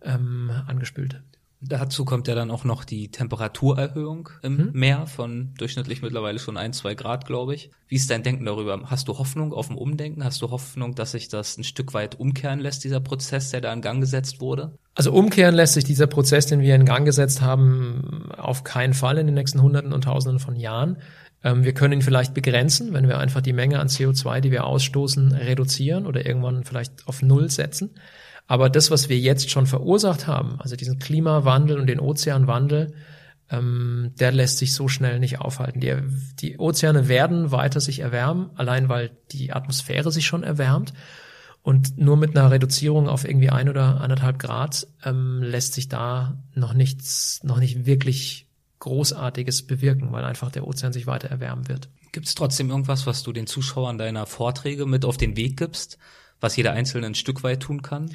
S3: ähm, angespült.
S1: Dazu kommt ja dann auch noch die Temperaturerhöhung im hm? Meer von durchschnittlich mittlerweile schon ein, zwei Grad, glaube ich. Wie ist dein Denken darüber? Hast du Hoffnung auf ein Umdenken? Hast du Hoffnung, dass sich das ein Stück weit umkehren lässt, dieser Prozess, der da in Gang gesetzt wurde?
S3: Also umkehren lässt sich dieser Prozess, den wir in Gang gesetzt haben, auf keinen Fall in den nächsten Hunderten und Tausenden von Jahren. Ähm, wir können ihn vielleicht begrenzen, wenn wir einfach die Menge an CO2, die wir ausstoßen, reduzieren oder irgendwann vielleicht auf Null setzen. Aber das, was wir jetzt schon verursacht haben, also diesen Klimawandel und den Ozeanwandel, ähm, der lässt sich so schnell nicht aufhalten. Die, die Ozeane werden weiter sich erwärmen, allein weil die Atmosphäre sich schon erwärmt. Und nur mit einer Reduzierung auf irgendwie ein oder anderthalb Grad ähm, lässt sich da noch nichts, noch nicht wirklich Großartiges bewirken, weil einfach der Ozean sich weiter erwärmen wird.
S1: Gibt es trotzdem irgendwas, was du den Zuschauern deiner Vorträge mit auf den Weg gibst, was jeder Einzelne ein Stück weit tun kann?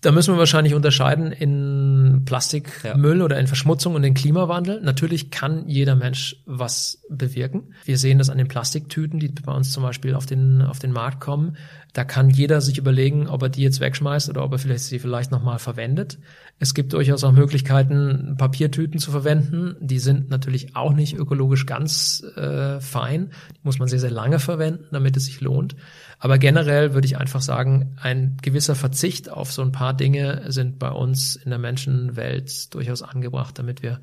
S3: Da müssen wir wahrscheinlich unterscheiden in Plastikmüll ja. oder in Verschmutzung und den Klimawandel. Natürlich kann jeder Mensch was bewirken. Wir sehen das an den Plastiktüten, die bei uns zum Beispiel auf den, auf den Markt kommen. Da kann jeder sich überlegen, ob er die jetzt wegschmeißt oder ob er vielleicht sie vielleicht nochmal verwendet. Es gibt durchaus auch Möglichkeiten, Papiertüten zu verwenden. Die sind natürlich auch nicht ökologisch ganz äh, fein. Die muss man sehr, sehr lange verwenden, damit es sich lohnt. Aber generell würde ich einfach sagen, ein gewisser Verzicht auf so ein paar Dinge sind bei uns in der Menschenwelt durchaus angebracht, damit wir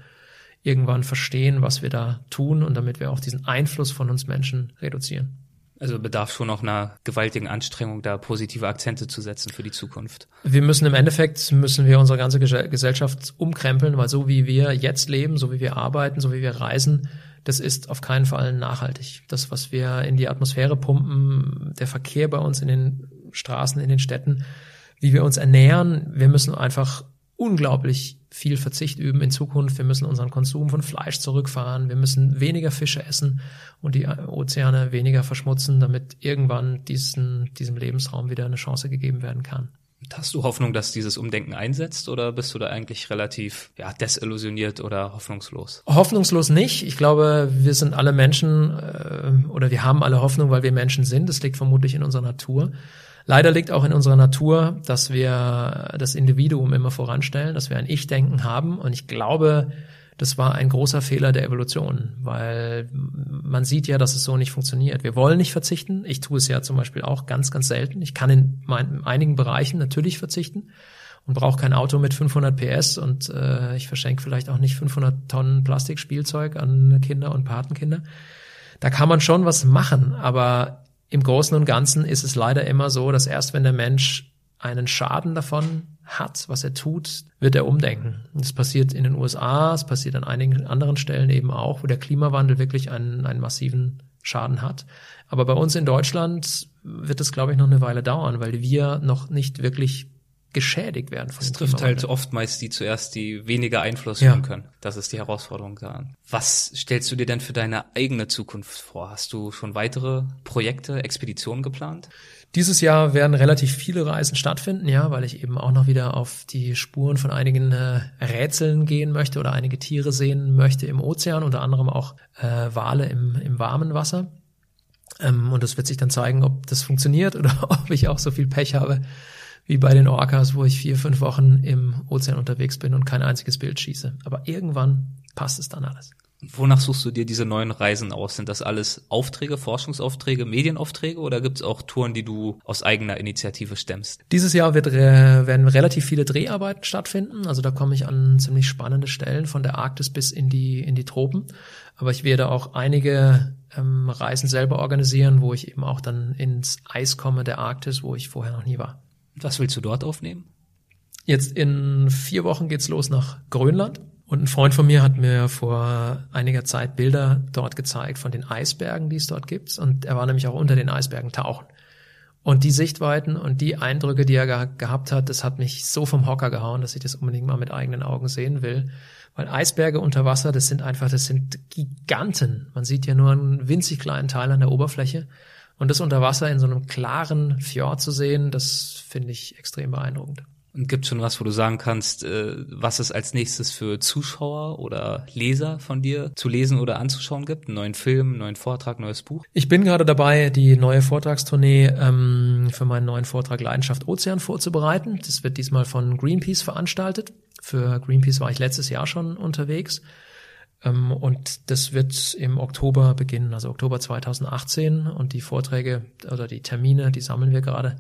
S3: irgendwann verstehen, was wir da tun und damit wir auch diesen Einfluss von uns Menschen reduzieren.
S1: Also bedarf schon noch einer gewaltigen Anstrengung, da positive Akzente zu setzen für die Zukunft.
S3: Wir müssen im Endeffekt, müssen wir unsere ganze Gesellschaft umkrempeln, weil so wie wir jetzt leben, so wie wir arbeiten, so wie wir reisen, das ist auf keinen Fall nachhaltig. Das, was wir in die Atmosphäre pumpen, der Verkehr bei uns in den Straßen, in den Städten, wie wir uns ernähren, wir müssen einfach unglaublich viel Verzicht üben in Zukunft. Wir müssen unseren Konsum von Fleisch zurückfahren. Wir müssen weniger Fische essen und die Ozeane weniger verschmutzen, damit irgendwann diesen, diesem Lebensraum wieder eine Chance gegeben werden kann.
S1: Hast du Hoffnung, dass dieses Umdenken einsetzt oder bist du da eigentlich relativ ja, desillusioniert oder hoffnungslos?
S3: Hoffnungslos nicht. Ich glaube, wir sind alle Menschen äh, oder wir haben alle Hoffnung, weil wir Menschen sind. Das liegt vermutlich in unserer Natur. Leider liegt auch in unserer Natur, dass wir das Individuum immer voranstellen, dass wir ein Ich-Denken haben. Und ich glaube, das war ein großer Fehler der Evolution, weil man sieht ja, dass es so nicht funktioniert. Wir wollen nicht verzichten. Ich tue es ja zum Beispiel auch ganz, ganz selten. Ich kann in, mein, in einigen Bereichen natürlich verzichten und brauche kein Auto mit 500 PS und äh, ich verschenke vielleicht auch nicht 500 Tonnen Plastikspielzeug an Kinder und Patenkinder. Da kann man schon was machen, aber im Großen und Ganzen ist es leider immer so, dass erst wenn der Mensch einen Schaden davon hat, was er tut, wird er umdenken. Das passiert in den USA, es passiert an einigen anderen Stellen eben auch, wo der Klimawandel wirklich einen, einen massiven Schaden hat. Aber bei uns in Deutschland wird es, glaube ich, noch eine Weile dauern, weil wir noch nicht wirklich geschädigt werden
S1: von Es trifft halt oftmals die zuerst, die weniger Einfluss ja. nehmen können. Das ist die Herausforderung daran. Was stellst du dir denn für deine eigene Zukunft vor? Hast du schon weitere Projekte, Expeditionen geplant?
S3: Dieses Jahr werden relativ viele Reisen stattfinden, ja, weil ich eben auch noch wieder auf die Spuren von einigen äh, Rätseln gehen möchte oder einige Tiere sehen möchte im Ozean, unter anderem auch äh, Wale im, im warmen Wasser. Ähm, und es wird sich dann zeigen, ob das funktioniert oder ob ich auch so viel Pech habe wie bei den Orcas, wo ich vier, fünf Wochen im Ozean unterwegs bin und kein einziges Bild schieße. Aber irgendwann passt es dann alles.
S1: Wonach suchst du dir diese neuen Reisen aus? Sind das alles Aufträge, Forschungsaufträge, Medienaufträge oder gibt es auch Touren, die du aus eigener Initiative stemmst?
S3: Dieses Jahr wird, werden relativ viele Dreharbeiten stattfinden. Also da komme ich an ziemlich spannende Stellen von der Arktis bis in die, in die Tropen. Aber ich werde auch einige ähm, Reisen selber organisieren, wo ich eben auch dann ins Eis komme der Arktis, wo ich vorher noch nie war.
S1: Was willst du dort aufnehmen?
S3: Jetzt in vier Wochen geht's los nach Grönland. Und ein Freund von mir hat mir vor einiger Zeit Bilder dort gezeigt von den Eisbergen, die es dort gibt. Und er war nämlich auch unter den Eisbergen tauchen. Und die Sichtweiten und die Eindrücke, die er ge gehabt hat, das hat mich so vom Hocker gehauen, dass ich das unbedingt mal mit eigenen Augen sehen will. Weil Eisberge unter Wasser, das sind einfach, das sind Giganten. Man sieht ja nur einen winzig kleinen Teil an der Oberfläche. Und das unter Wasser in so einem klaren Fjord zu sehen, das finde ich extrem beeindruckend.
S1: Und gibt schon was, wo du sagen kannst, äh, was es als nächstes für Zuschauer oder Leser von dir zu lesen oder anzuschauen gibt? Einen neuen Film, einen neuen Vortrag, neues Buch?
S3: Ich bin gerade dabei, die neue Vortragstournee ähm, für meinen neuen Vortrag Leidenschaft Ozean vorzubereiten. Das wird diesmal von Greenpeace veranstaltet. Für Greenpeace war ich letztes Jahr schon unterwegs. Ähm, und das wird im Oktober beginnen, also Oktober 2018. Und die Vorträge oder die Termine, die sammeln wir gerade.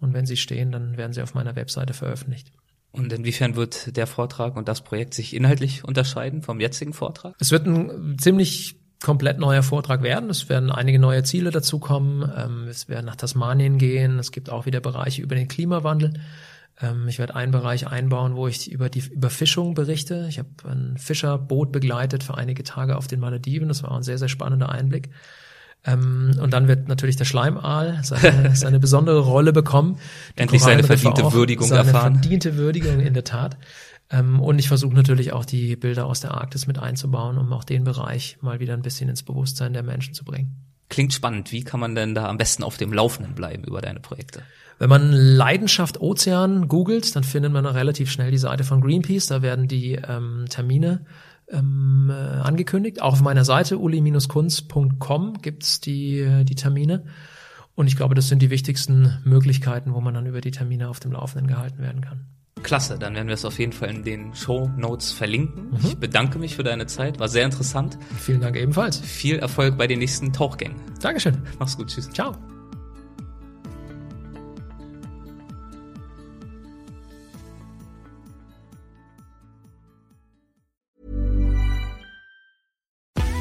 S3: Und wenn sie stehen, dann werden sie auf meiner Webseite veröffentlicht.
S1: Und inwiefern wird der Vortrag und das Projekt sich inhaltlich unterscheiden vom jetzigen Vortrag?
S3: Es wird ein ziemlich komplett neuer Vortrag werden. Es werden einige neue Ziele dazukommen. Ähm, es werden nach Tasmanien gehen. Es gibt auch wieder Bereiche über den Klimawandel. Ähm, ich werde einen Bereich einbauen, wo ich über die Überfischung berichte. Ich habe ein Fischerboot begleitet für einige Tage auf den Malediven. Das war ein sehr, sehr spannender Einblick. Ähm, und dann wird natürlich der Schleimaal seine, seine besondere Rolle bekommen.
S1: Die Endlich seine verdiente Würdigung
S3: seine
S1: erfahren.
S3: verdiente Würdigung in der Tat. Ähm, und ich versuche natürlich auch die Bilder aus der Arktis mit einzubauen, um auch den Bereich mal wieder ein bisschen ins Bewusstsein der Menschen zu bringen.
S1: Klingt spannend. Wie kann man denn da am besten auf dem Laufenden bleiben über deine Projekte?
S3: Wenn man Leidenschaft Ozean googelt, dann findet man relativ schnell die Seite von Greenpeace. Da werden die ähm, Termine ähm, äh, angekündigt. Auch auf meiner Seite uli-kunz.com gibt's die, die Termine. Und ich glaube, das sind die wichtigsten Möglichkeiten, wo man dann über die Termine auf dem Laufenden gehalten werden kann.
S1: Klasse, dann werden wir es auf jeden Fall in den Show Notes verlinken. Mhm. Ich bedanke mich für deine Zeit, war sehr interessant.
S3: Vielen Dank ebenfalls.
S1: Viel Erfolg bei den nächsten Tauchgängen.
S3: Dankeschön.
S1: Mach's gut, tschüss.
S3: Ciao.